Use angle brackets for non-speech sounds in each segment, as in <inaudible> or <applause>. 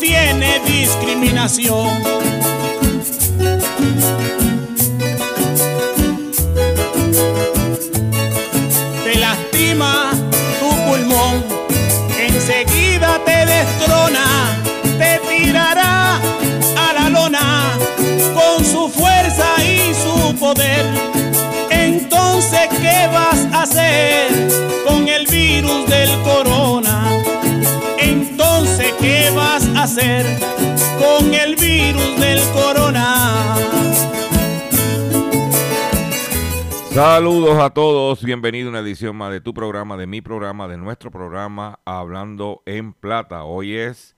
Tiene discriminación. Te lastima tu pulmón, enseguida te destrona, te tirará a la lona con su fuerza y su poder. Entonces, ¿qué vas a hacer con el virus del corona? Entonces, ¿qué vas a hacer con el virus del corona? Saludos a todos, bienvenido a una edición más de tu programa, de mi programa, de nuestro programa Hablando en Plata. Hoy es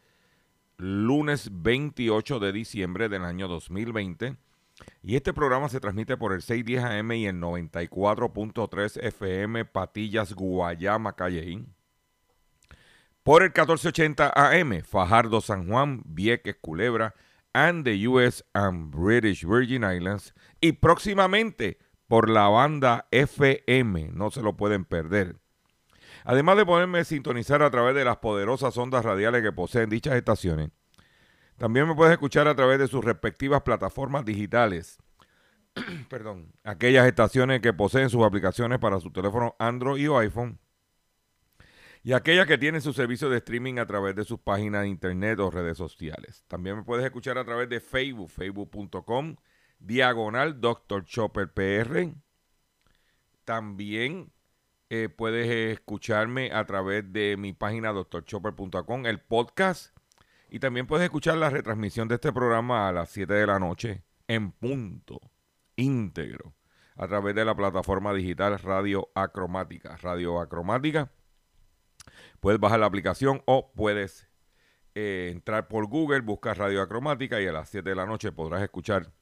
lunes 28 de diciembre del año 2020 y este programa se transmite por el 610 AM y el 94.3 FM Patillas, Guayama, Callejín. Por el 1480 AM Fajardo, San Juan, Vieques, Culebra and the US and British Virgin Islands y próximamente por la banda FM, no se lo pueden perder. Además de poderme sintonizar a través de las poderosas ondas radiales que poseen dichas estaciones, también me puedes escuchar a través de sus respectivas plataformas digitales. <clears throat> Perdón, aquellas estaciones que poseen sus aplicaciones para su teléfono Android o iPhone y aquellas que tienen su servicio de streaming a través de sus páginas de internet o redes sociales. También me puedes escuchar a través de Facebook, facebook.com diagonal Dr. Chopper PR. También eh, puedes escucharme a través de mi página drchopper.com, el podcast. Y también puedes escuchar la retransmisión de este programa a las 7 de la noche en punto, íntegro, a través de la plataforma digital Radio Acromática. Radio Acromática. Puedes bajar la aplicación o puedes eh, entrar por Google, buscar Radio Acromática y a las 7 de la noche podrás escuchar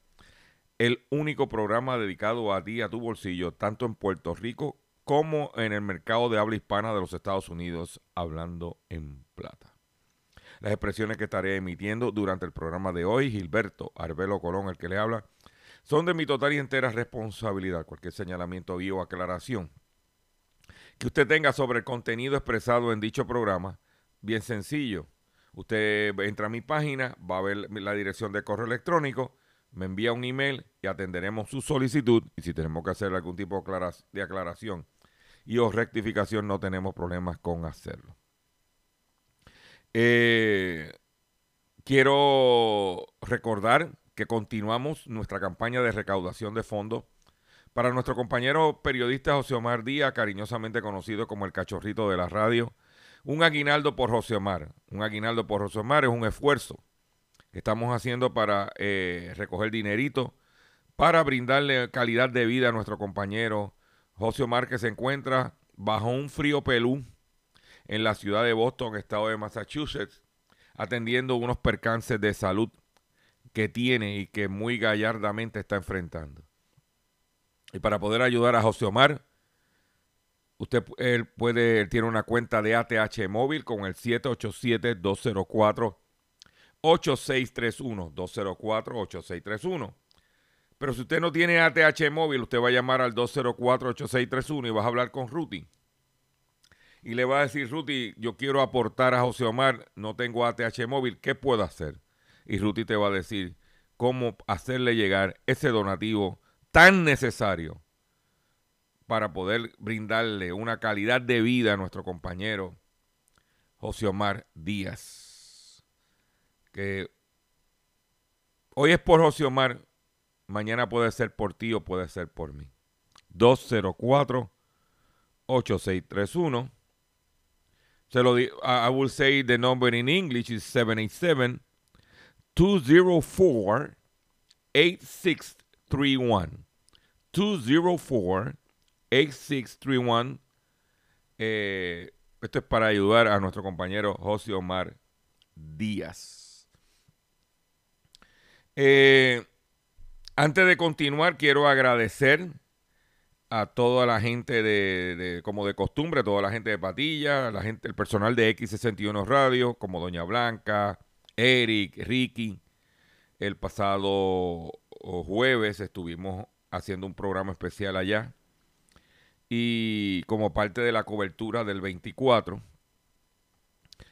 el único programa dedicado a ti, a tu bolsillo, tanto en Puerto Rico como en el mercado de habla hispana de los Estados Unidos, hablando en plata. Las expresiones que estaré emitiendo durante el programa de hoy, Gilberto Arbelo Colón, el que le habla, son de mi total y entera responsabilidad. Cualquier señalamiento o aclaración que usted tenga sobre el contenido expresado en dicho programa, bien sencillo. Usted entra a mi página, va a ver la dirección de correo electrónico, me envía un email y atenderemos su solicitud. Y si tenemos que hacer algún tipo de aclaración y o rectificación, no tenemos problemas con hacerlo. Eh, quiero recordar que continuamos nuestra campaña de recaudación de fondos para nuestro compañero periodista José Omar Díaz, cariñosamente conocido como el cachorrito de la radio. Un aguinaldo por José Omar. Un aguinaldo por José Omar es un esfuerzo que estamos haciendo para eh, recoger dinerito, para brindarle calidad de vida a nuestro compañero José Omar, que se encuentra bajo un frío pelú en la ciudad de Boston, estado de Massachusetts, atendiendo unos percances de salud que tiene y que muy gallardamente está enfrentando. Y para poder ayudar a José Omar, usted puede, él tiene una cuenta de ATH móvil con el 787-204 8631 204 8631. Pero si usted no tiene ATH móvil, usted va a llamar al 204-8631 y vas a hablar con Ruti. Y le va a decir, Ruti, yo quiero aportar a José Omar, no tengo ATH móvil, ¿qué puedo hacer? Y Ruti te va a decir cómo hacerle llegar ese donativo tan necesario para poder brindarle una calidad de vida a nuestro compañero José Omar Díaz. Que hoy es por José Omar, Mañana puede ser por ti o puede ser por mí. 204-8631. Se lo di I will say the number in English is 787 204 8631. 204 8631. Eh, esto es para ayudar a nuestro compañero José Omar Díaz. Eh, antes de continuar, quiero agradecer a toda la gente de, como de costumbre, toda la gente de Patilla, la gente, el personal de X61 Radio, como Doña Blanca, Eric, Ricky. El pasado jueves estuvimos haciendo un programa especial allá. Y como parte de la cobertura del 24,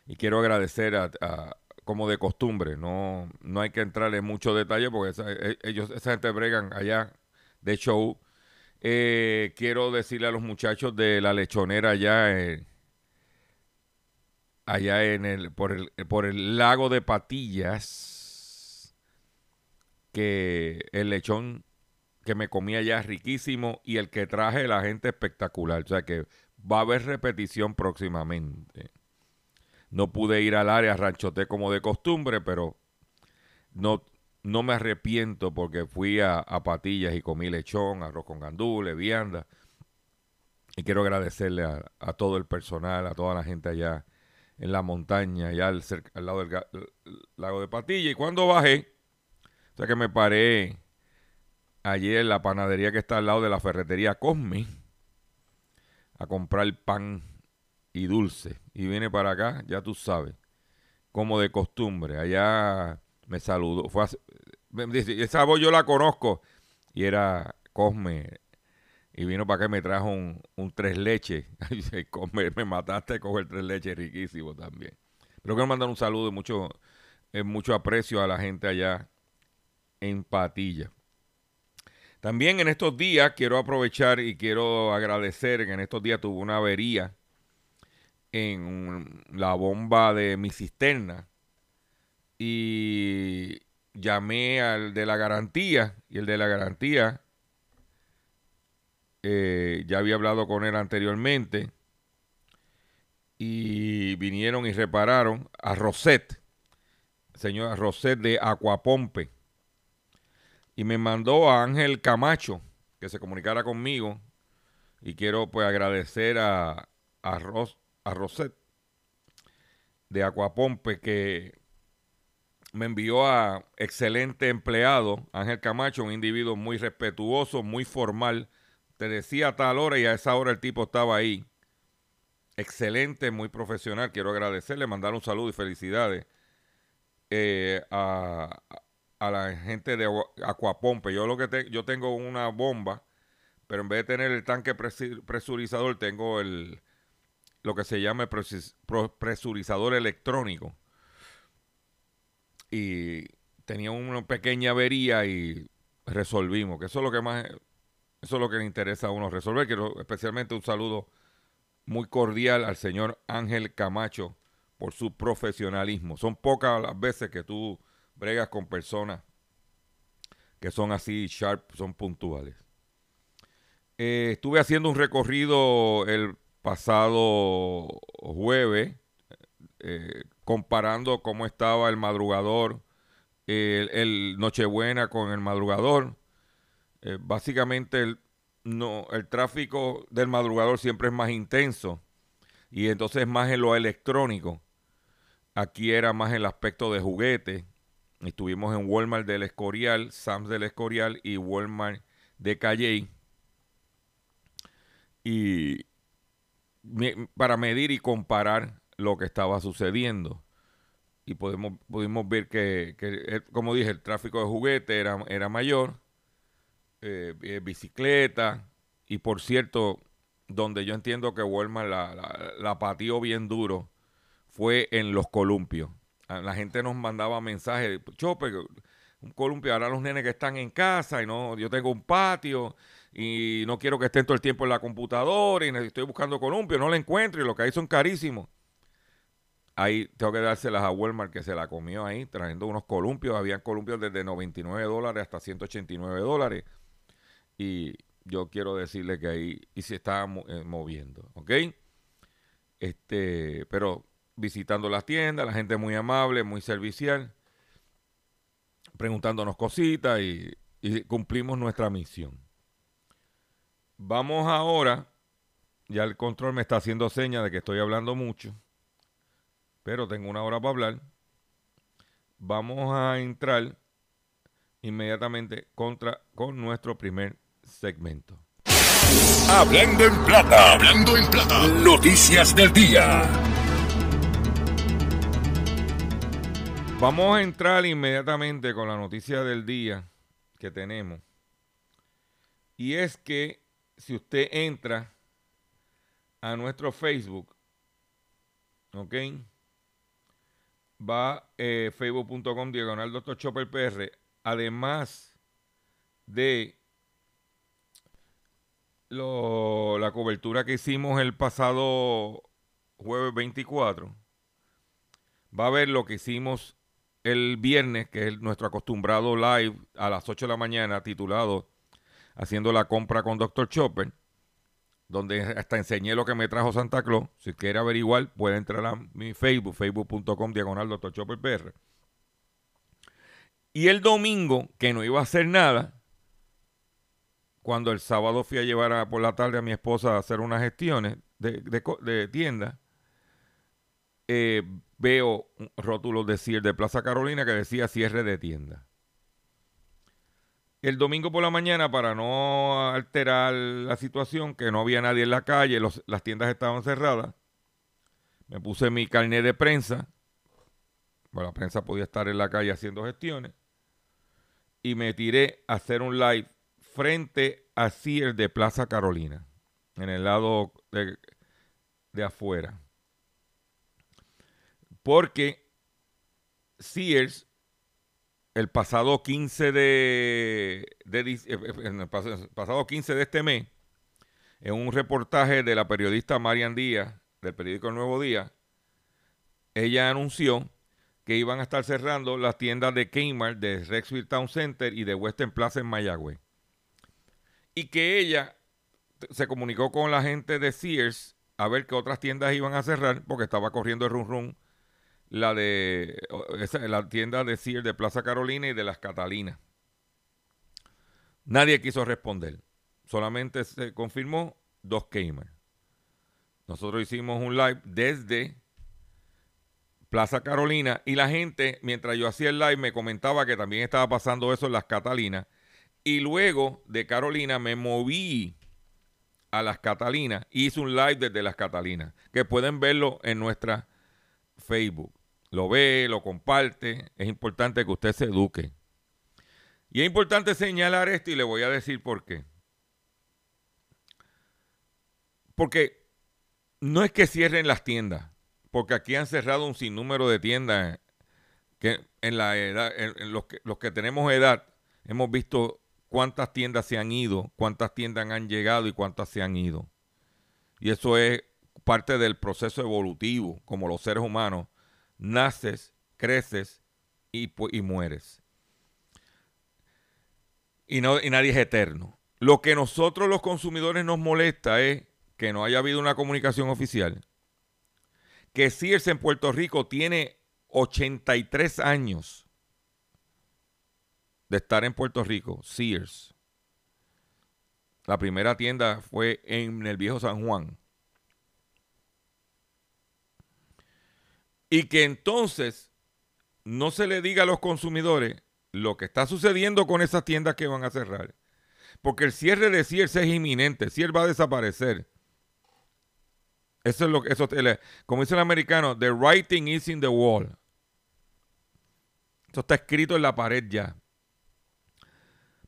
y quiero agradecer a, como de costumbre. No, no hay que entrar en mucho detalle porque esa, e, ellos, esa gente bregan allá de show. Eh, quiero decirle a los muchachos de la lechonera allá, eh, allá en el por, el, por el lago de Patillas, que el lechón que me comí allá es riquísimo y el que traje la gente espectacular. O sea que va a haber repetición próximamente. No pude ir al área ranchote como de costumbre, pero no, no me arrepiento porque fui a, Patillas y comí lechón, arroz con gandules, vianda. Y quiero agradecerle a, todo el personal, a toda la gente allá en la montaña, allá al, al lado del lago de Patilla. Y cuando bajé, o sea que me paré allí la panadería que está al lado de la ferretería Cosme a comprar pan y dulce. Y viene para acá, ya tú sabes, como de costumbre. Allá me saludó. Fue me esa voz yo la conozco. Y era Cosme. Y vino para acá y me trajo un, tres leches. <laughs> Cosme, me mataste con el tres leches riquísimo también. Pero quiero mandar un saludo y mucho, eh, mucho aprecio a la gente allá en Patilla. También en estos días quiero aprovechar y quiero agradecer que en estos días tuvo una avería en la bomba de mi cisterna y llamé al de la garantía y el de la garantía eh, ya había hablado con él anteriormente y vinieron y repararon a Roset, señora Roset de Aquapompe y me mandó a Ángel Camacho que se comunicara conmigo y quiero pues agradecer a, a, a Roset de Aquapompe que me envió a excelente empleado, Ángel Camacho, un individuo muy respetuoso, muy formal. Te decía a tal hora y a esa hora el tipo estaba ahí. Excelente, muy profesional. Quiero agradecerle, mandar un saludo y felicidades eh, a, la gente de Aquapompe. Yo lo que te, yo tengo una bomba, pero en vez de tener el tanque presurizador, tengo el, lo que se llama presurizador electrónico. Y tenía una pequeña avería y resolvimos, que eso es lo que más, eso es lo que le interesa a uno resolver. Quiero especialmente un saludo muy cordial al señor Ángel Camacho por su profesionalismo. Son pocas las veces que tú bregas con personas que son así sharp, son puntuales. Eh, estuve haciendo un recorrido el pasado jueves, eh, comparando cómo estaba el madrugador, el, Nochebuena con el madrugador. Eh, básicamente el, no, el tráfico del madrugador siempre es más intenso y entonces más en lo electrónico. Aquí era más el aspecto de juguete, Estuvimos en Walmart del Escorial, Sam's del Escorial y Walmart de Calley. Y para medir y comparar lo que estaba sucediendo. Y podemos, pudimos ver que, eh, como dije, el tráfico de juguetes era, era mayor, eh, eh, bicicleta, y por cierto, donde yo entiendo que Walmart la, la, la pateó bien duro fue en los columpios. La gente nos mandaba mensajes, chope, un columpio, ahora los nenes que están en casa y no, yo tengo un patio y no quiero que estén todo el tiempo en la computadora y estoy buscando columpio, no lo encuentro y lo que hay son carísimos. Ahí tengo que dárselas a Walmart que se la comió ahí, trayendo unos columpios. Habían columpios desde 99 dólares hasta 189 dólares. Y yo quiero decirle que ahí y se estaba eh, moviendo, ¿ok? Este, pero visitando las tiendas, la gente muy amable, muy servicial, preguntándonos cositas y, cumplimos nuestra misión. Vamos ahora, ya el control me está haciendo señas de que estoy hablando mucho, pero tengo una hora para hablar. Vamos a entrar inmediatamente contra, con nuestro primer segmento. Hablando en plata, hablando en plata, noticias del día. Vamos a entrar inmediatamente con la noticia del día que tenemos. Y es que si usted entra a nuestro Facebook, ¿ok? Va eh, facebook.com diagonal Dr. Chopper PR, además de la cobertura que hicimos el pasado jueves 24, va a ver lo que hicimos el viernes, que es nuestro acostumbrado live a las 8 de la mañana, titulado Haciendo la compra con Dr. Chopper, donde hasta enseñé lo que me trajo Santa Claus. Si quiere averiguar, puede entrar a mi Facebook, facebook.com diagonal Dr. Chopper PR. Y el domingo, que no iba a hacer nada, cuando el sábado fui a llevar por la tarde a mi esposa a hacer unas gestiones de, de tienda, eh, veo rótulos de de Plaza Carolina que decía cierre de tienda. El domingo por la mañana, para no alterar la situación, que no había nadie en la calle, las tiendas estaban cerradas, me puse mi carnet de prensa. Bueno, la prensa podía estar en la calle haciendo gestiones. Y me tiré a hacer un live frente a Sears de Plaza Carolina, en el lado de afuera. Porque Sears, el pasado 15 de, eh, eh, pasado 15 de este mes, en un reportaje de la periodista Marian Díaz, del periódico El Nuevo Día, ella anunció que iban a estar cerrando las tiendas de Kmart, de Rexville Town Center y de Western Plaza en Mayagüez. Y que ella se comunicó con la gente de Sears a ver qué otras tiendas iban a cerrar, porque estaba corriendo el run run la de la tienda de Sears de Plaza Carolina y de las Catalinas. Nadie quiso responder. Solamente se confirmó dos Kmart. Nosotros hicimos un live desde Plaza Carolina y la gente, mientras yo hacía el live, me comentaba que también estaba pasando eso en las Catalinas. Y luego de Carolina me moví a las Catalinas hice un live desde las Catalinas, que pueden verlo en nuestra Facebook. Lo ve, lo comparte. Es importante que usted se eduque. Y es importante señalar esto y le voy a decir por qué. Porque no es que cierren las tiendas, porque aquí han cerrado un sinnúmero de tiendas que en la edad, en los, que, los que tenemos edad, hemos visto cuántas tiendas se han ido, cuántas tiendas han llegado y cuántas se han ido. Y eso es parte del proceso evolutivo, como los seres humanos, naces, creces y, mueres. Y, no, y nadie es eterno. Lo que nosotros los consumidores nos molesta es que no haya habido una comunicación oficial. Que Sears en Puerto Rico tiene 83 años de estar en Puerto Rico. Sears. La primera tienda fue en el viejo San Juan. Y que entonces no se le diga a los consumidores lo que está sucediendo con esas tiendas que van a cerrar. Porque el cierre de Sears es inminente. Sears va a desaparecer. Eso es lo que, eso, como dice el americano, the writing is in the wall. Esto está escrito en la pared ya.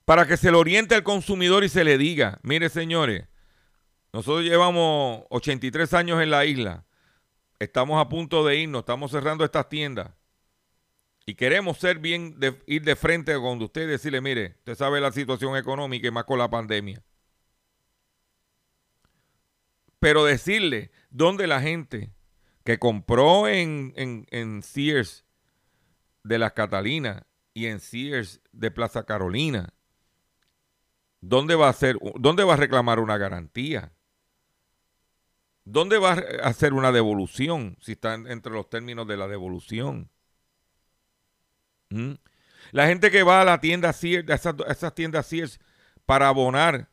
Para que se le oriente al consumidor y se le diga, mire señores, nosotros llevamos 83 años en la isla, estamos a punto de irnos, estamos cerrando estas tiendas y queremos ser bien, de, ir de frente con usted y decirle, mire, usted sabe la situación económica y más con la pandemia. Pero decirle dónde la gente que compró en, en, Sears de las Catalinas y en Sears de Plaza Carolina, ¿dónde va a hacer, dónde va a reclamar una garantía? ¿Dónde va a hacer una devolución si está entre los términos de la devolución? ¿Mm? La gente que va a la tienda Sears, esas, esas tiendas Sears, para abonar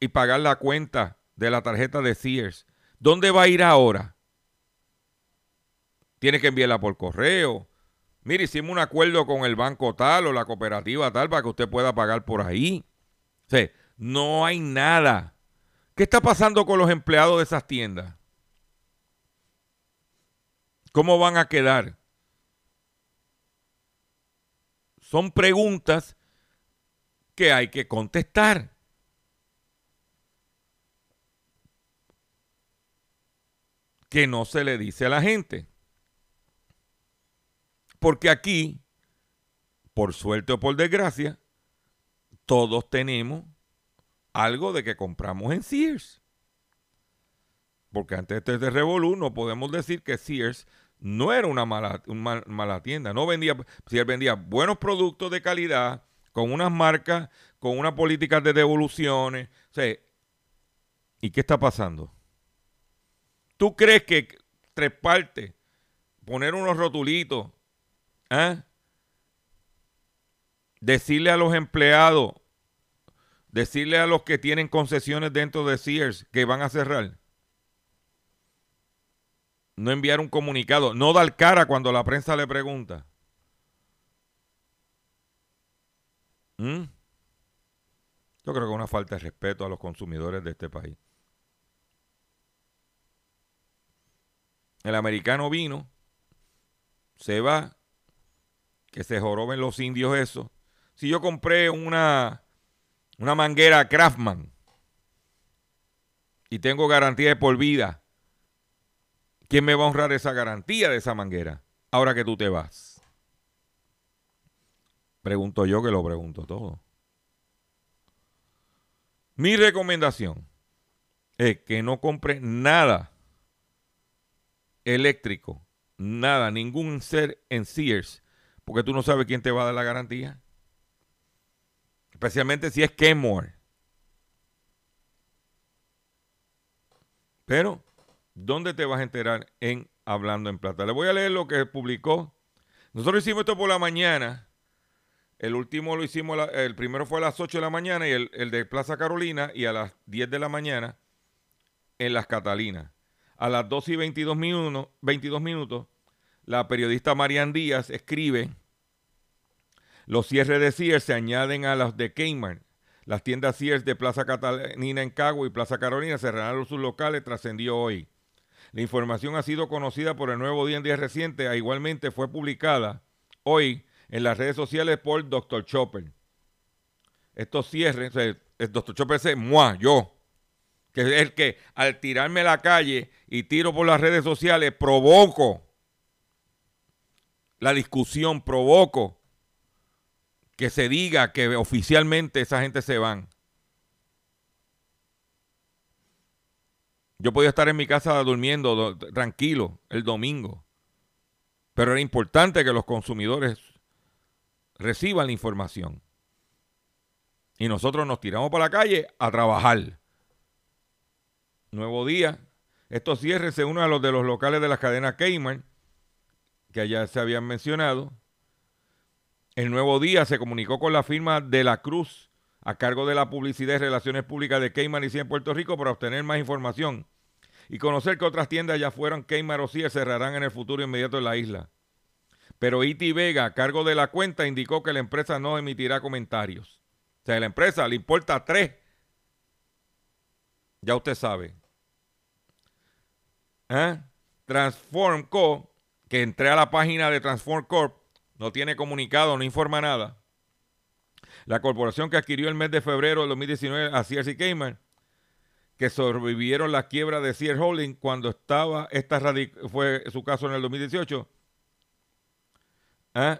y pagar la cuenta de la tarjeta de Sears, ¿dónde va a ir ahora? Tiene que enviarla por correo. Mire, hicimos un acuerdo con el banco tal o la cooperativa tal para que usted pueda pagar por ahí. O no hay nada. ¿Qué está pasando con los empleados de esas tiendas? ¿Cómo van a quedar? Son preguntas que hay que contestar. Que no se le dice a la gente. Porque aquí, por suerte o por desgracia, todos tenemos algo de que compramos en Sears. Porque antes de este no podemos decir que Sears no era una mala, tienda. No vendía, él vendía buenos productos de calidad, con unas marcas, con unas políticas de devoluciones. ¿y qué está pasando? ¿Tú crees que tres partes, poner unos rotulitos, ¿eh? decirle a los empleados, decirle a los que tienen concesiones dentro de Sears que van a cerrar? no enviar un comunicado, no dar cara cuando la prensa le pregunta. ¿Mm? Yo creo que es una falta de respeto a los consumidores de este país. El americano vino, se va, que se joroben los indios eso. Si yo compré una, una manguera Craftman y tengo garantía de por vida, ¿Quién me va a honrar esa garantía de esa manguera ahora que tú te vas? Pregunto yo que lo pregunto todo. Mi recomendación es que no compre nada eléctrico, nada, ningún ser en Sears, porque tú no sabes quién te va a dar la garantía. Especialmente si es Kenmore. Pero ¿Dónde te vas a enterar? En Hablando en Plata. Le voy a leer lo que publicó. Nosotros hicimos esto por la mañana. El último lo hicimos, el primero fue a las 8 de la mañana y el, de Plaza Carolina y a las 10 de la mañana en Las Catalinas. A las 12 y 22 minutos, 22 minutos la periodista Marian Díaz escribe, los cierres de Sears se añaden a los de Kmart. Las tiendas Sears de Plaza Catalina en Cagua y Plaza Carolina cerrarán sus locales, trascendió hoy. La información ha sido conocida por el Nuevo Día en Día Reciente, e igualmente fue publicada hoy en las redes sociales por Dr. Chopper. Estos cierres, el Dr. Chopper es moi, yo, que es el que al tirarme a la calle y tiro por las redes sociales provoco la discusión, provoco que se diga que oficialmente esa gente se van. Yo podía estar en mi casa durmiendo tranquilo el domingo, pero era importante que los consumidores reciban la información. Y nosotros nos tiramos para la calle a trabajar. Nuevo día. Estos cierres se unen a los de los locales de la cadena Kmart, que allá se habían mencionado. El nuevo día se comunicó con la firma de la Cruz a cargo de la publicidad y relaciones públicas de Kmart y en Puerto Rico para obtener más información y conocer que otras tiendas ya fueron Kmart o Sears cerrarán en el futuro inmediato en la isla. Pero Iti Vega, a cargo de la cuenta, indicó que la empresa no emitirá comentarios. O sea, a la empresa le importa tres. Ya usted sabe. ¿Eh? Transform Co., que entré a la página de Transform Corp, no tiene comunicado, no informa nada. La corporación que adquirió el mes de febrero de 2019 a Sears y Cayman, que sobrevivieron la quiebra de Sears Holding cuando estaba, esta fue su caso en el 2018, ¿eh?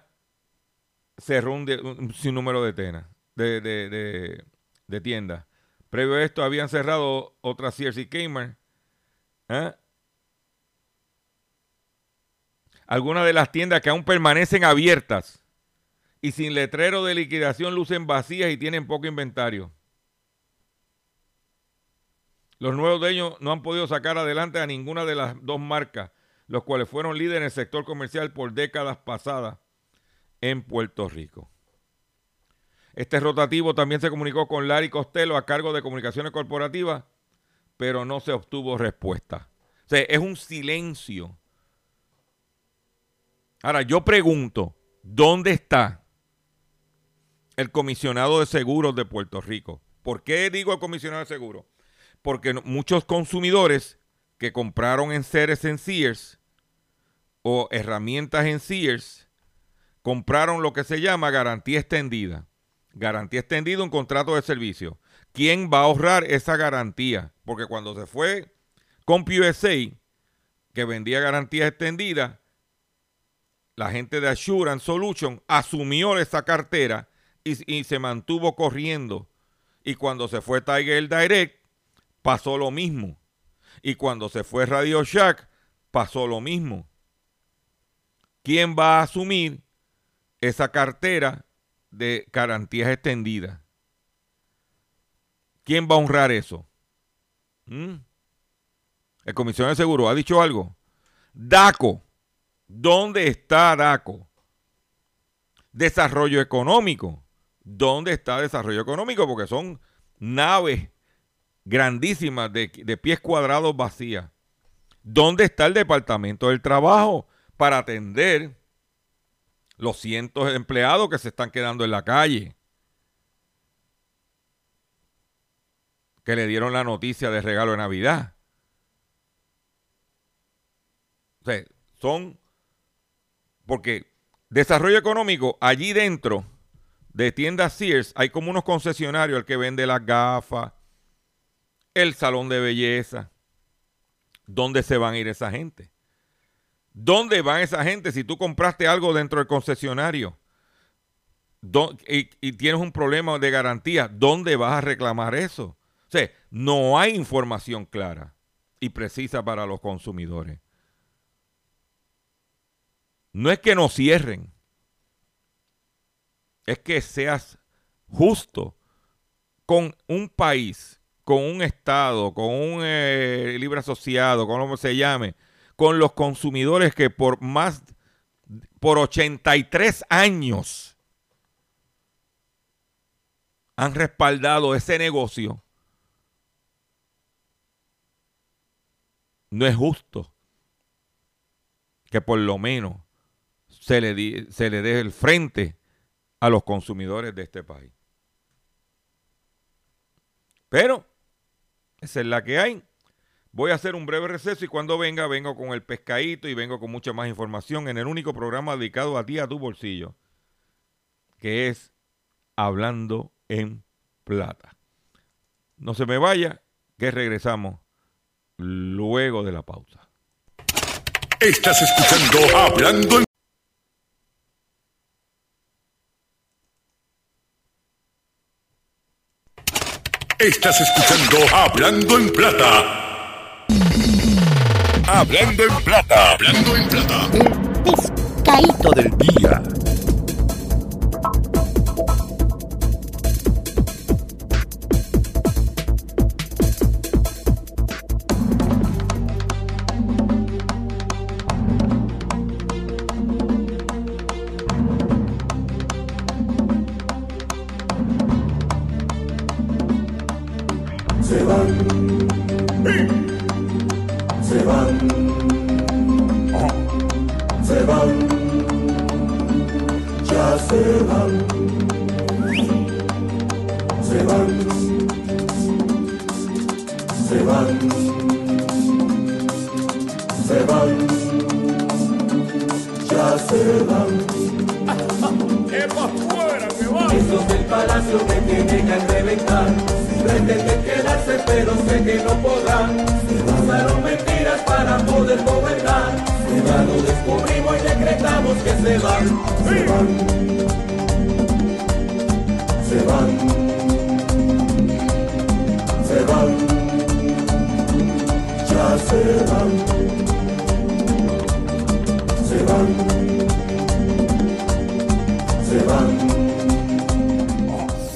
cerró un, sinnúmero de, tenas, de, de, de, tiendas. Previo a esto habían cerrado otras Sears y. ¿eh? Algunas de las tiendas que aún permanecen abiertas y sin letrero de liquidación lucen vacías y tienen poco inventario. Los nuevos dueños no han podido sacar adelante a ninguna de las dos marcas, los cuales fueron líderes en el sector comercial por décadas pasadas en Puerto Rico. Este rotativo también se comunicó con Larry Costello a cargo de comunicaciones corporativas, pero no se obtuvo respuesta. O sea, es un silencio Ahora, yo pregunto, ¿dónde está el comisionado de seguros de Puerto Rico? ¿Por qué digo el comisionado de seguros? Porque muchos consumidores que compraron en Ceres en Sears o herramientas en Sears compraron lo que se llama garantía extendida. Garantía extendida, un contrato de servicio. ¿Quién va a ahorrar esa garantía? Porque cuando se fue CompUSA, que vendía garantía extendida, la gente de Assurance Solution asumió esa cartera y, se mantuvo corriendo. Y cuando se fue Tiger Direct, pasó lo mismo. Y cuando se fue Radio Shack, pasó lo mismo. ¿Quién va a asumir esa cartera de garantías extendidas? ¿Quién va a honrar eso? ¿Mm? El comisionado de seguro ha dicho algo. DACO ¿Dónde está DACO? Desarrollo económico. ¿Dónde está desarrollo económico? Porque son naves grandísimas de, pies cuadrados vacías. ¿Dónde está el Departamento del Trabajo para atender los cientos de empleados que se están quedando en la calle? Que le dieron la noticia de regalo de Navidad. O sea, son porque desarrollo económico, allí dentro de tiendas Sears hay como unos concesionarios, el que vende las gafas, el salón de belleza. ¿Dónde se van a ir esa gente? ¿Dónde van esa gente si tú compraste algo dentro del concesionario y, y, tienes un problema de garantía? ¿Dónde vas a reclamar eso? O sea, no hay información clara y precisa para los consumidores. No es que no cierren, es que seas justo con un país, con un Estado, con un eh, libre asociado, con lo que se llame, con los consumidores que por más, por 83 años han respaldado ese negocio. No es justo que por lo menos se le, se le dé el frente a los consumidores de este país. Pero, esa es la que hay. Voy a hacer un breve receso y cuando venga, vengo con el pescadito y vengo con mucha más información en el único programa dedicado a ti, a tu bolsillo, que es Hablando en Plata. No se me vaya, que regresamos luego de la pausa. Estás escuchando Hablando en Estás escuchando Hablando en Plata. Hablando en Plata. Hablando en Plata. El pescadito del día. Palacio me tienen a reventar. Pretenden quedarse, pero sé que no podrán. Usaron mentiras para poder gobernar. Ya lo descubrimos y decretamos que se van. Se van. Se van. Se van. Ya se van. Se van.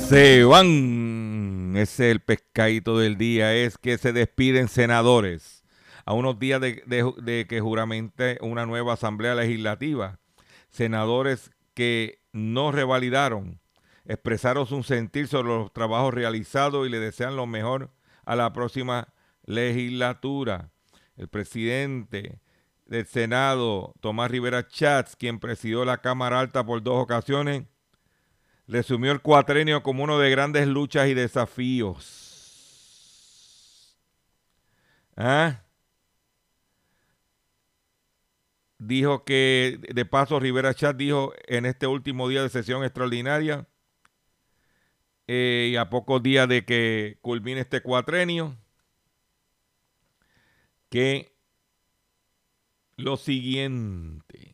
Se van. Ese es el pescadito del día. Es que se despiden senadores a unos días de, que juramente una nueva asamblea legislativa. Senadores que no revalidaron, expresaron su sentir sobre los trabajos realizados y le desean lo mejor a la próxima legislatura. El presidente del Senado, Tomás Rivera Chats, quien presidió la Cámara Alta por dos ocasiones, resumió el cuatrenio como uno de grandes luchas y desafíos. ¿Ah? Dijo que, de paso, Rivera Chat dijo en este último día de sesión extraordinaria eh, y a pocos días de que culmine este cuatrenio, que lo siguiente.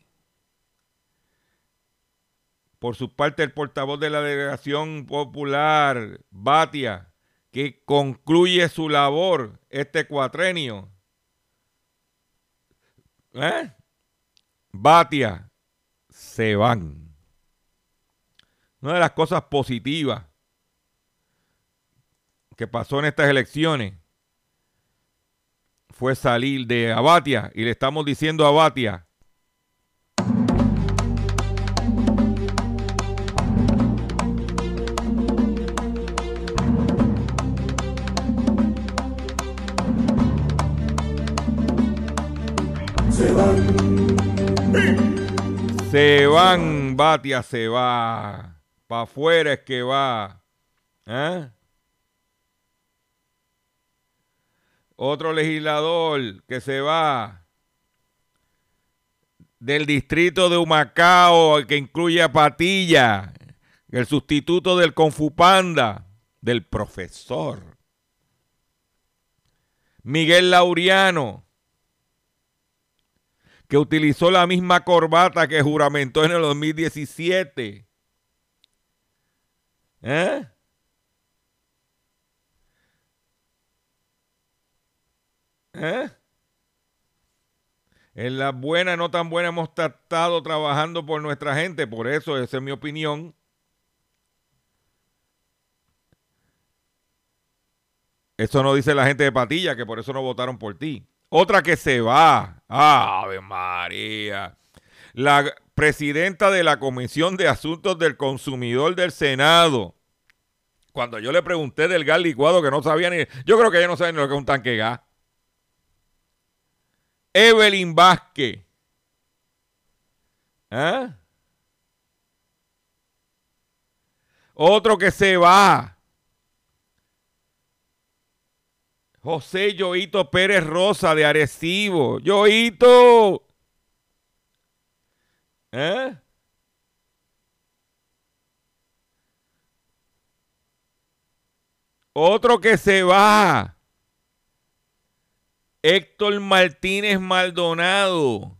Por su parte, el portavoz de la delegación popular, Batia, que concluye su labor este cuatrenio. ¿Eh? Batia, se van. Una de las cosas positivas que pasó en estas elecciones fue salir de Abatia y le estamos diciendo a Abatia, Se van, Batia se va. Para afuera es que va. ¿Eh? Otro legislador que se va del distrito de Humacao, que incluye a Patilla, el sustituto del Confupanda, del profesor. Miguel Lauriano, que utilizó la misma corbata que juramentó en el 2017. ¿Eh? ¿Eh? En las buenas, no tan buenas, hemos estado trabajando por nuestra gente. Por eso, esa es mi opinión. Eso no dice la gente de Patilla, que por eso no votaron por ti. Otra que se va. Ave María. La presidenta de la Comisión de Asuntos del Consumidor del Senado. Cuando yo le pregunté del gas licuado, que no sabía ni. Yo creo que ella no sabe ni lo que es un tanque gas. Evelyn Vázquez. ¿Ah? Otro que se va. José Yoito Pérez Rosa de Arecibo. Yoito. ¿Eh? Otro que se va. Héctor Martínez Maldonado.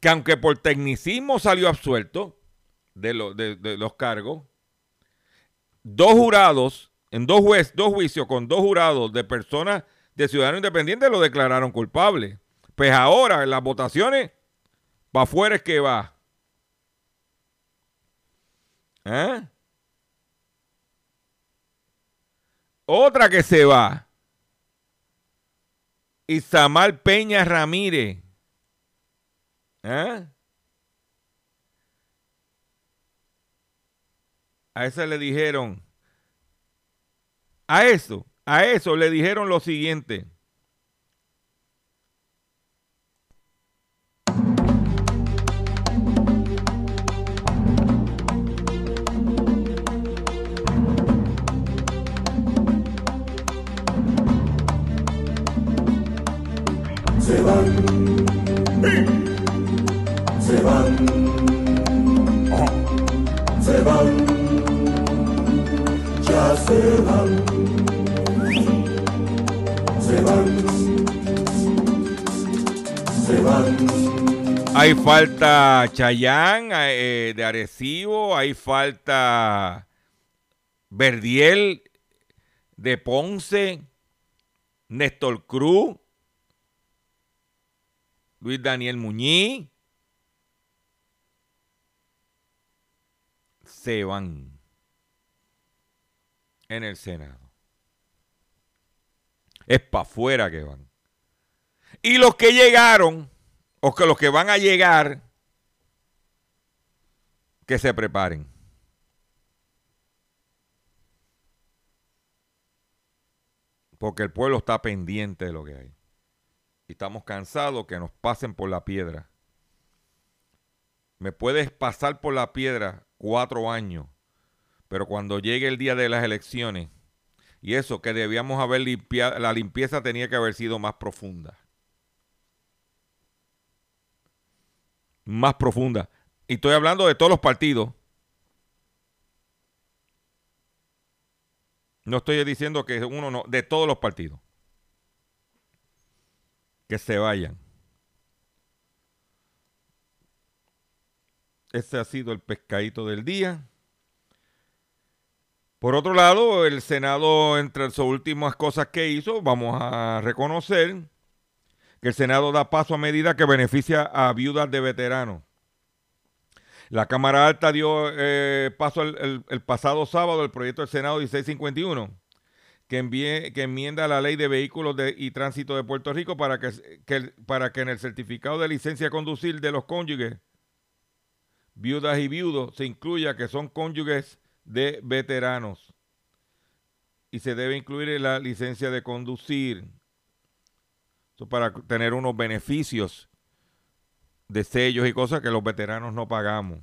Que aunque por tecnicismo salió absuelto de, lo- de- de los cargos, dos jurados, en dos, dos juicios con dos jurados de personas de Ciudadanos Independientes lo declararon culpable. Pues ahora en las votaciones, para afuera es que va. ¿Eh? Otra que se va. Isamar Peña Ramírez. ¿Eh? A esa le dijeron. A eso, a eso le dijeron lo siguiente. Falta Chayán eh, de Arecibo, hay falta Verdiel de Ponce, Néstor Cruz, Luis Daniel Muñiz. Se van en el Senado. Es para afuera que van. Y los que llegaron, o que los que van a llegar, que se preparen. Porque el pueblo está pendiente de lo que hay. Y estamos cansados que nos pasen por la piedra. Me puedes pasar por la piedra cuatro años, pero cuando llegue el día de las elecciones, y eso que debíamos haber limpiado, la limpieza tenía que haber sido más profunda. Más profunda. Y estoy hablando de todos los partidos. No estoy diciendo que uno no, de todos los partidos. Que se vayan. Ese ha sido el pescadito del día. Por otro lado, el Senado, entre sus últimas cosas que hizo, vamos a reconocer que el Senado da paso a medida que beneficia a viudas de veteranos. La Cámara Alta dio eh, paso el, pasado sábado el proyecto del Senado 1651, que, que enmienda la ley de vehículos de, y tránsito de Puerto Rico para que, para que en el certificado de licencia de conducir de los cónyuges, viudas y viudos, se incluya que son cónyuges de veteranos. Y se debe incluir en la licencia de conducir. Para tener unos beneficios de sellos y cosas que los veteranos no pagamos.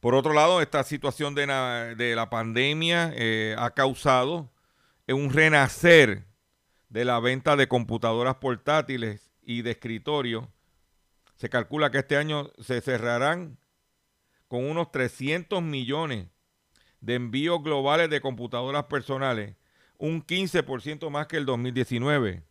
Por otro lado, esta situación de la, de la pandemia eh, ha causado un renacer de la venta de computadoras portátiles y de escritorio. Se calcula que este año se cerrarán con unos 300 millones de envíos globales de computadoras personales, un 15% más que el 2019.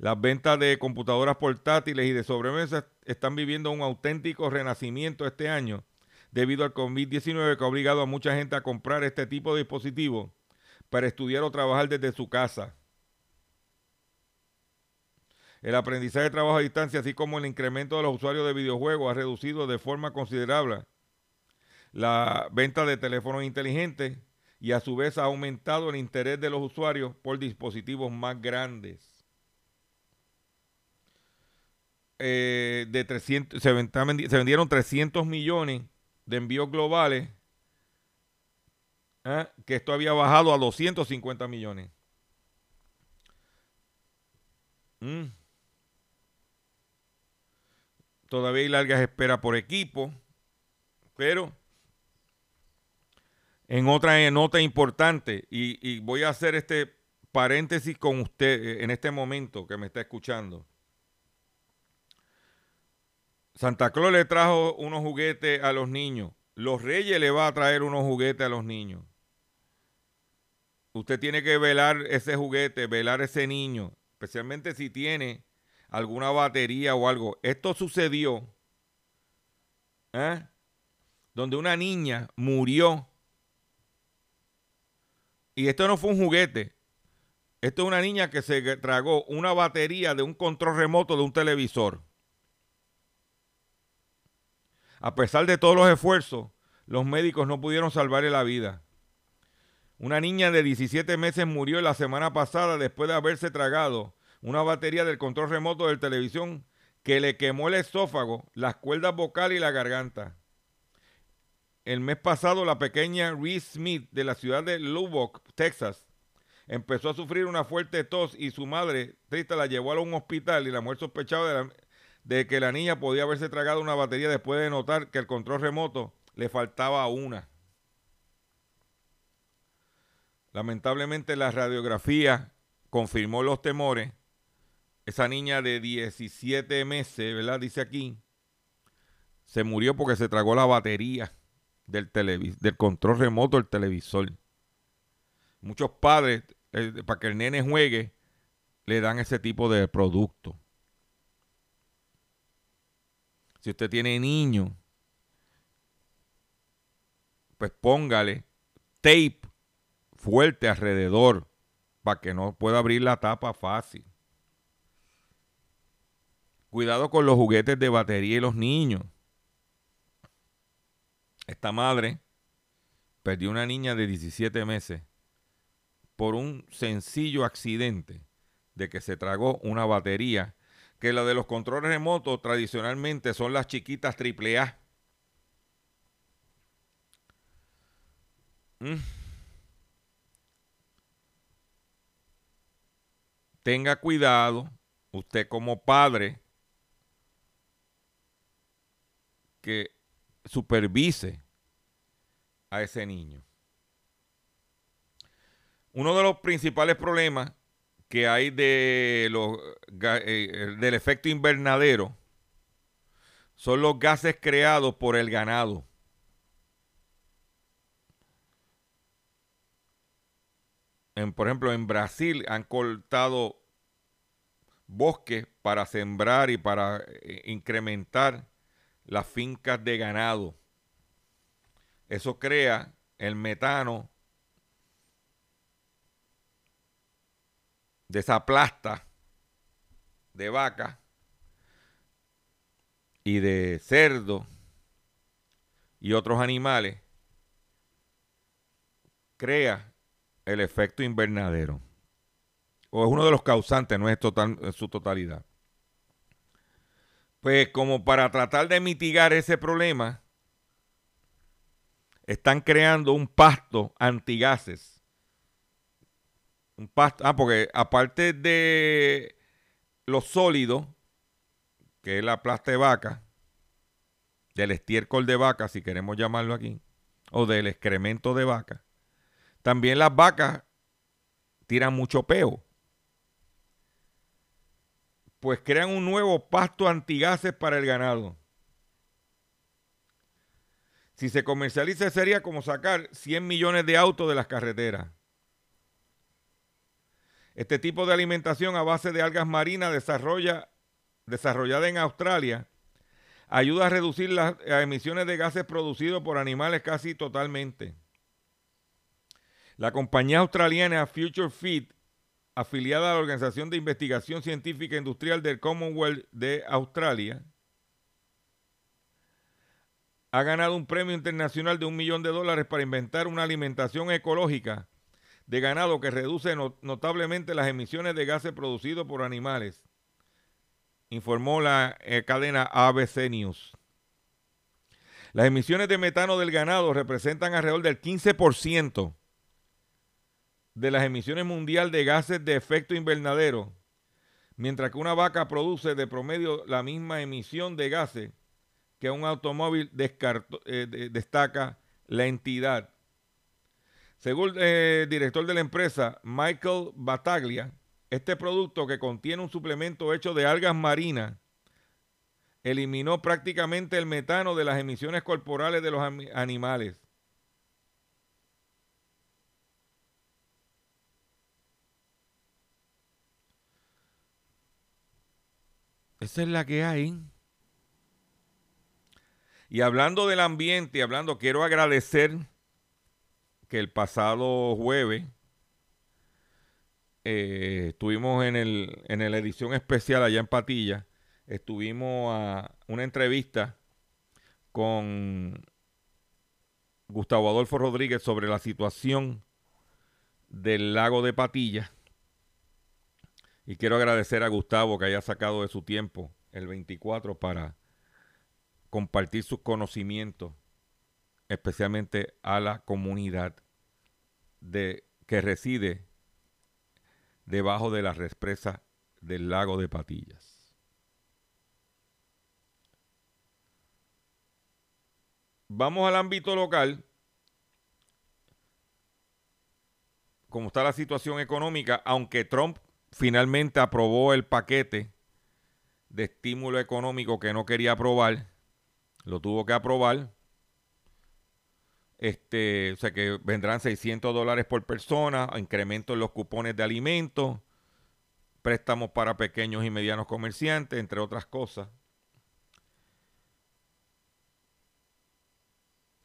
Las ventas de computadoras portátiles y de sobremesas están viviendo un auténtico renacimiento este año debido al COVID-19 que ha obligado a mucha gente a comprar este tipo de dispositivos para estudiar o trabajar desde su casa. El aprendizaje de trabajo a distancia, así como el incremento de los usuarios de videojuegos, ha reducido de forma considerable la venta de teléfonos inteligentes y a su vez ha aumentado el interés de los usuarios por dispositivos más grandes. Eh, de 300, se, se, vendieron 300 millones de envíos globales, ¿eh? que esto había bajado a 250 millones. Mm. Todavía hay largas esperas por equipo, pero en otra nota importante, y, y voy a hacer este paréntesis con usted eh, en este momento que me está escuchando. Santa Claus le trajo unos juguetes a los niños. Los Reyes le va a traer unos juguetes a los niños. Usted tiene que velar ese juguete, velar ese niño, especialmente si tiene alguna batería o algo. Esto sucedió ¿eh? donde una niña murió. Y esto no fue un juguete. Esto es una niña que se tragó una batería de un control remoto de un televisor. A pesar de todos los esfuerzos, los médicos no pudieron salvarle la vida. Una niña de 17 meses murió la semana pasada después de haberse tragado una batería del control remoto de televisión que le quemó el esófago, las cuerdas vocales y la garganta. El mes pasado, la pequeña Reese Smith de la ciudad de Lubbock, Texas, empezó a sufrir una fuerte tos y su madre, triste, la llevó a un hospital y la mujer sospechaba de la, de que la niña podía haberse tragado una batería después de notar que el control remoto le faltaba una. Lamentablemente la radiografía confirmó los temores. Esa niña de 17 meses, ¿verdad? Dice aquí, se murió porque se tragó la batería del, del control remoto del televisor. Muchos padres, eh, para que el nene juegue, le dan ese tipo de producto. Si usted tiene niño, pues póngale tape fuerte alrededor para que no pueda abrir la tapa fácil. Cuidado con los juguetes de batería y los niños. Esta madre perdió una niña de 17 meses por un sencillo accidente de que se tragó una batería, que la de los controles remotos tradicionalmente son las chiquitas AAA. Mm. Tenga cuidado, usted como padre, que supervise a ese niño. Uno de los principales problemas que hay de los, eh, del efecto invernadero son los gases creados por el ganado. En, por ejemplo, en Brasil han cortado bosques para sembrar y para eh, incrementar las fincas de ganado. Eso crea el metano de esa plasta de vaca y de cerdo y otros animales, crea el efecto invernadero. O es uno de los causantes, no es total, en su totalidad. Pues como para tratar de mitigar ese problema, están creando un pasto antigases. Ah, porque aparte de lo sólido, que es la plasta de vaca, del estiércol de vaca, si queremos llamarlo aquí, o del excremento de vaca, también las vacas tiran mucho peo pues crean un nuevo pasto antigases para el ganado. Si se comercializa sería como sacar 100 millones de autos de las carreteras. Este tipo de alimentación a base de algas marinas desarrolla, desarrollada en Australia ayuda a reducir las emisiones de gases producidos por animales casi totalmente. La compañía australiana Future Feed afiliada a la Organización de Investigación Científica Industrial del Commonwealth de Australia, ha ganado un premio internacional de un millón de dólares para inventar una alimentación ecológica de ganado que reduce notablemente las emisiones de gases producidos por animales, informó la eh, cadena ABC News. Las emisiones de metano del ganado representan alrededor del 15% de las emisiones mundial de gases de efecto invernadero, mientras que una vaca produce de promedio la misma emisión de gases que un automóvil eh, destaca la entidad. Según el director de la empresa, Michael Bataglia, este producto que contiene un suplemento hecho de algas marinas eliminó prácticamente el metano de las emisiones corporales de los animales. Esa es la que hay. Y hablando del ambiente, hablando, quiero agradecer que el pasado jueves eh, estuvimos en, el, en la edición especial allá en Patilla. Estuvimos a una entrevista con Gustavo Adolfo Rodríguez sobre la situación del lago de Patilla y quiero agradecer a Gustavo que haya sacado de su tiempo el 24 para compartir sus conocimientos, especialmente a la comunidad de, que reside debajo de la represa del lago de Patillas. Vamos al ámbito local. Como está la situación económica, aunque Trump finalmente aprobó el paquete de estímulo económico que no quería aprobar. Lo tuvo que aprobar. Este, o sea que vendrán 600 dólares por persona, incremento en los cupones de alimentos, préstamos para pequeños y medianos comerciantes, entre otras cosas.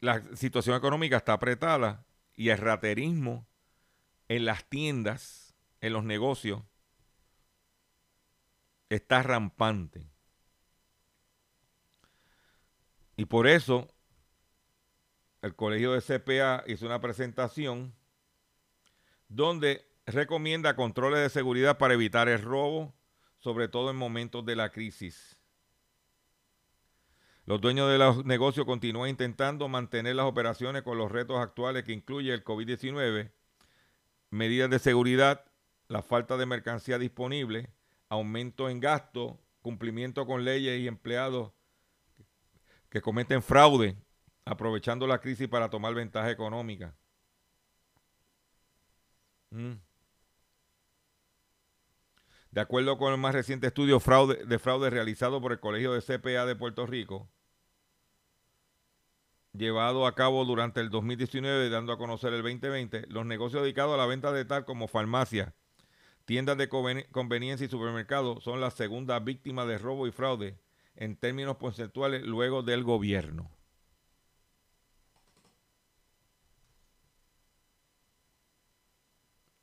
La situación económica está apretada y el raterismo en las tiendas, en los negocios, está rampante. Y por eso el colegio de CPA hizo una presentación donde recomienda controles de seguridad para evitar el robo, sobre todo en momentos de la crisis. Los dueños de los negocios continúan intentando mantener las operaciones con los retos actuales que incluye el COVID-19, medidas de seguridad, la falta de mercancía disponible, aumento en gasto, cumplimiento con leyes y empleados que cometen fraude, aprovechando la crisis para tomar ventaja económica. Mm. De acuerdo con el más reciente estudio de fraude realizado por el Colegio de CPA de Puerto Rico, llevado a cabo durante el 2019, dando a conocer el 2020, los negocios dedicados a la venta de tal como farmacias, tiendas de conveniencia y supermercados son las segundas víctimas de robo y fraude en términos porcentuales luego del gobierno.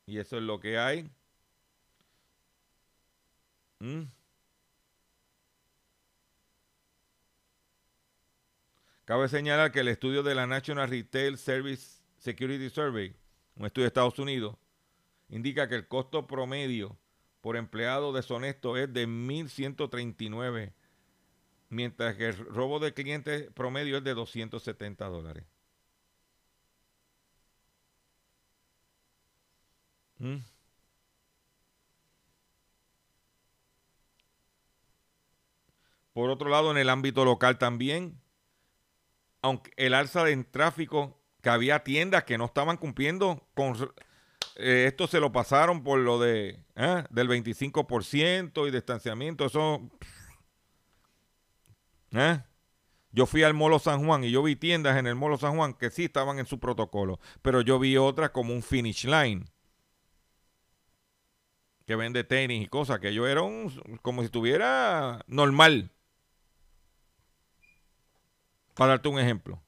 Y eso es lo que hay. ¿Mm? Cabe señalar que el estudio de la National Retail Service Security Survey, un estudio de Estados Unidos, indica que el costo promedio por empleado deshonesto es de 1.139, mientras que el robo de clientes promedio es de 270 dólares. ¿Mm? Por otro lado, en el ámbito local también, aunque el alza en tráfico, que había tiendas que no estaban cumpliendo con... Eh, esto se lo pasaron por lo de ¿eh? del 25% y distanciamiento, eso... ¿eh? Yo fui al Molo San Juan y yo vi tiendas en el Molo San Juan que sí estaban en su protocolo, pero yo vi otras como un finish line que vende tenis y cosas, que yo era como si estuviera normal. Para darte un ejemplo.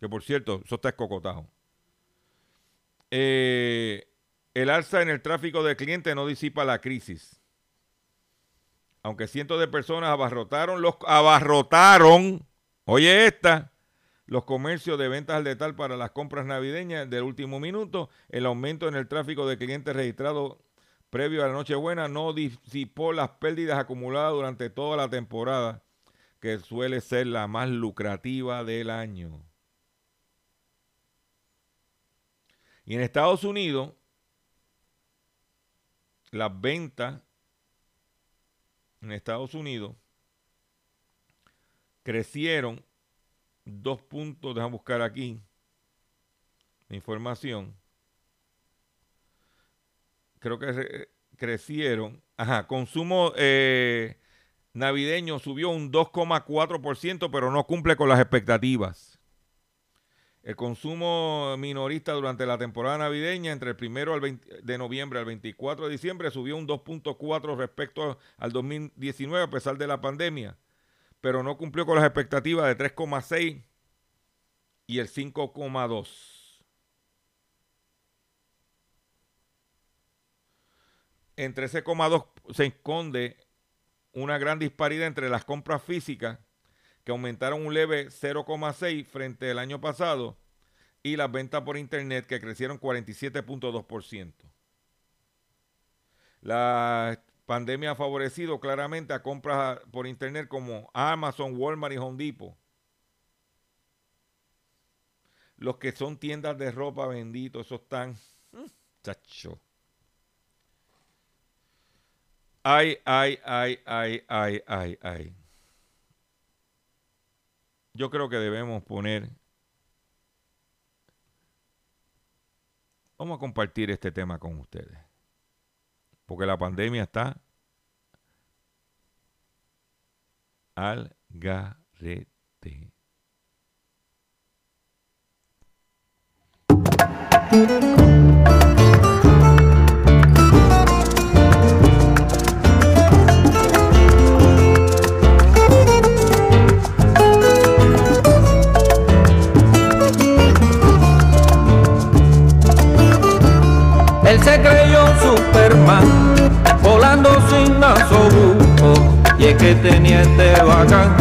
Que por cierto, eso está escocotado. Eh, el alza en el tráfico de clientes no disipa la crisis. Aunque cientos de personas abarrotaron, los abarrotaron, oye esta, los comercios de ventas al detal para las compras navideñas del último minuto, el aumento en el tráfico de clientes registrado previo a la Nochebuena no disipó las pérdidas acumuladas durante toda la temporada que suele ser la más lucrativa del año. Y en Estados Unidos, las ventas en Estados Unidos crecieron dos puntos, déjame buscar aquí la información. Creo que crecieron. Ajá, consumo eh, navideño subió un 2,4%, pero no cumple con las expectativas. El consumo minorista durante la temporada navideña, entre el primero de noviembre al 24 de diciembre, subió un 2.4 respecto al 2019 a pesar de la pandemia, pero no cumplió con las expectativas de 3,6 y el 5,2. Entre ese 2 se esconde una gran disparidad entre las compras físicas, que aumentaron un leve 0,6 frente al año pasado, y las ventas por internet, que crecieron 47.2%. La pandemia ha favorecido claramente a compras por internet como Amazon, Walmart y Home Depot. Los que son tiendas de ropa, bendito, esos están... Mm, chacho. Ay, ay, ay, ay, ay, ay, ay. Yo creo que debemos poner... Vamos a compartir este tema con ustedes porque la pandemia está al garete. Que tenía este bacán,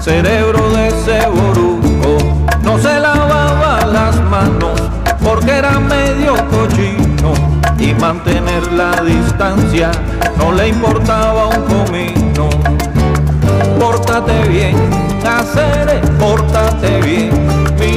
cerebro de ese boruco. No se lavaba las manos, porque era medio cochino, y mantener la distancia no le importaba un comino. Pórtate bien, hacer, pórtate bien, mi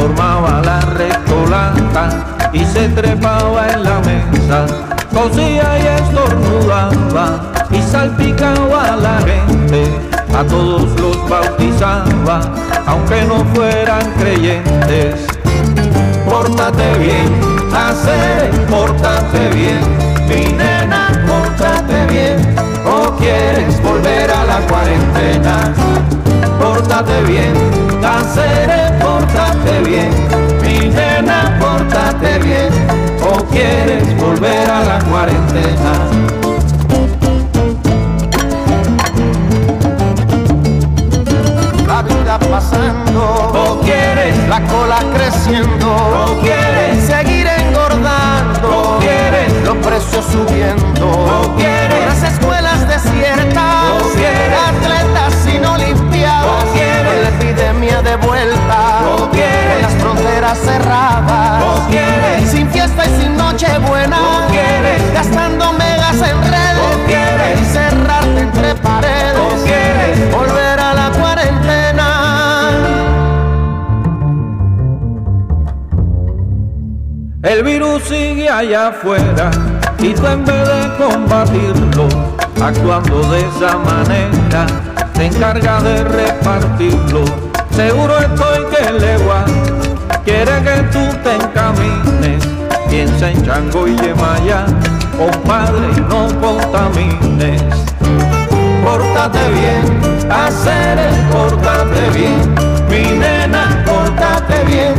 Formaba la recolata y se trepaba en la mesa, cosía y estornudaba y salpicaba a la gente, a todos los bautizaba, aunque no fueran creyentes. Pórtate bien, hacer, pórtate bien, mi nena, pórtate bien, o quieres volver a la cuarentena. Pórtate bien, hacer, pórtate bien, mi nena, pórtate bien, o quieres volver a la cuarentena. la vida pasando, O quieres, la cola creciendo, o quieres, seguir engordando, o quieres, los precios subiendo, o quieres, de vuelta, O quieres. las fronteras cerradas, O quieres. sin fiesta y sin noche buena, gastando megas en redes, O quieres. y cerrarte entre paredes, O quieres. volver a la cuarentena. El virus sigue allá afuera y tú en vez de combatirlo, actuando de esa manera, te encargas de repartirlo. Seguro estoy que legua quiere que tú te encamines, piensa en Chango y Yemaya, compadre, y no contamines. Pórtate bien, hacer pórtate bien, mi nena, pórtate bien,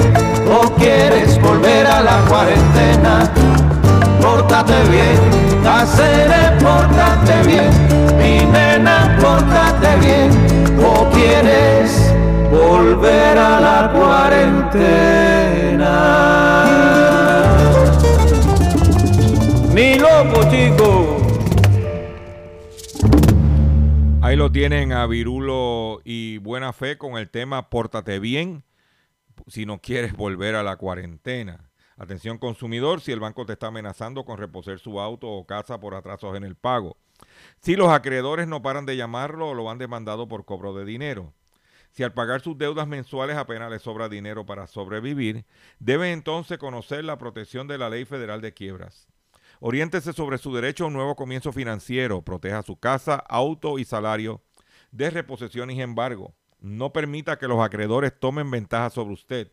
o quieres volver a la cuarentena. Pórtate bien, hacer pórtate bien, mi nena, pórtate bien, o quieres volver a la cuarentena. Ni loco, chico. Ahí lo tienen a Virulo y Buena Fe con el tema Pórtate bien si no quieres volver a la cuarentena. Atención consumidor, si el banco te está amenazando con reposer su auto o casa por atrasos en el pago. Si los acreedores no paran de llamarlo o lo han demandado por cobro de dinero. Si al pagar sus deudas mensuales apenas le sobra dinero para sobrevivir, debe entonces conocer la protección de la Ley Federal de Quiebras. Oriéntese sobre su derecho a un nuevo comienzo financiero. Proteja su casa, auto y salario de reposición y embargo. No permita que los acreedores tomen ventaja sobre usted.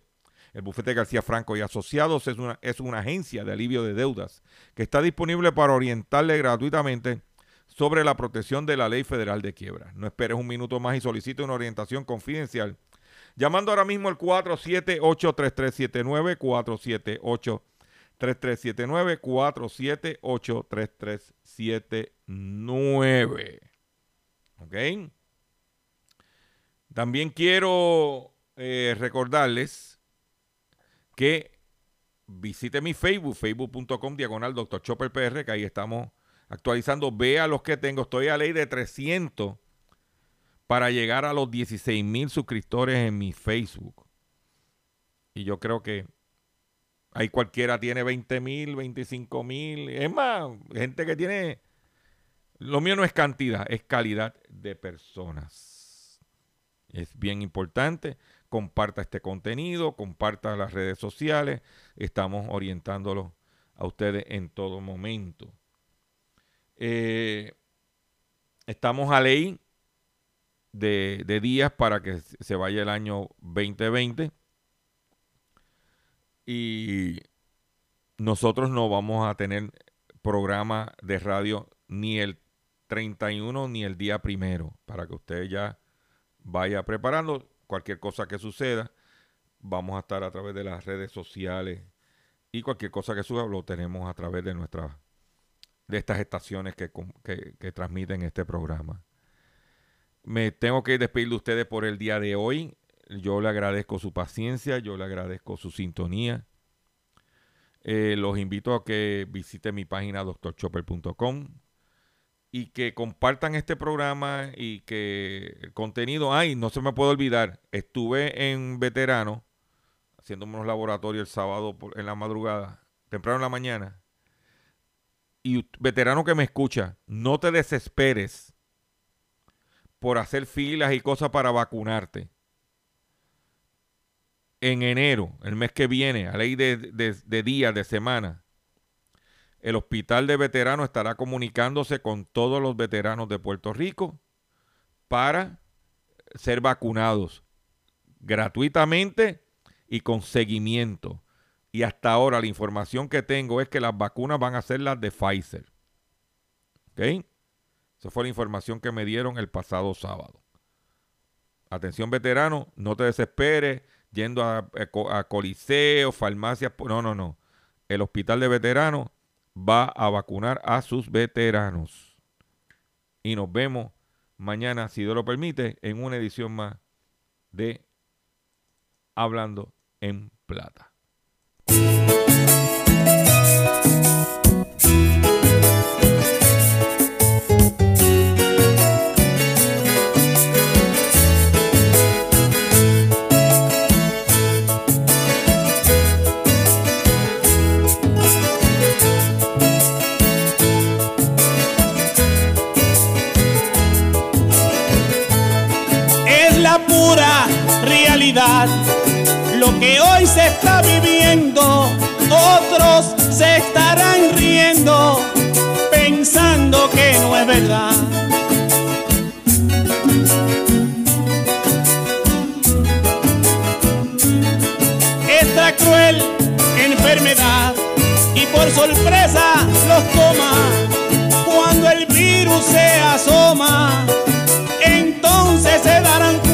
El bufete García Franco y Asociados es una, es una agencia de alivio de deudas que está disponible para orientarle gratuitamente sobre la protección de la ley federal de quiebra. No esperes un minuto más y solicite una orientación confidencial llamando ahora mismo al 478-3379, 478-3379, 478-3379. ¿Ok? También quiero eh, recordarles que visite mi Facebook, facebook.com diagonal Dr. Chopper PR, que ahí estamos actualizando. Vea los que tengo. Estoy a ley de 300 para llegar a los 16 mil suscriptores en mi Facebook. Y yo creo que ahí cualquiera tiene 20 mil, 25 mil. Es más, gente que tiene... Lo mío no es cantidad, es calidad de personas. Es bien importante. Comparta este contenido, comparta las redes sociales. Estamos orientándolo a ustedes en todo momento. Eh, estamos a ley de, días para que se vaya el año 2020. Y nosotros no vamos a tener programa de radio ni el 31 ni el día primero, para que usted ya vaya preparando cualquier cosa que suceda. Vamos a estar a través de las redes sociales y cualquier cosa que suba lo tenemos a través de nuestras de estas estaciones que, que, que transmiten este programa. Me tengo que despedir de ustedes por el día de hoy. Yo le agradezco su paciencia, yo le agradezco su sintonía. Eh, los invito a que visiten mi página doctorchopper.com y que compartan este programa y que el contenido, ay, no se me puede olvidar, estuve en veterano haciendo unos laboratorios el sábado en la madrugada, temprano en la mañana. Y veterano que me escucha, no te desesperes por hacer filas y cosas para vacunarte. En enero, el mes que viene, a ley de, de días, de semana, el hospital de veteranos estará comunicándose con todos los veteranos de Puerto Rico para ser vacunados gratuitamente y con seguimiento. Y hasta ahora la información que tengo es que las vacunas van a ser las de Pfizer. ¿Ok? Esa fue la información que me dieron el pasado sábado. Atención veterano, no te desesperes yendo a, a, coliseos, farmacias. No, no, no. El hospital de veteranos va a vacunar a sus veteranos. Y nos vemos mañana, si Dios lo permite, en una edición más de Hablando en Plata. Que hoy se está viviendo, otros se estarán riendo, pensando que no es verdad. Esta cruel enfermedad y por sorpresa los toma cuando el virus se asoma, entonces se darán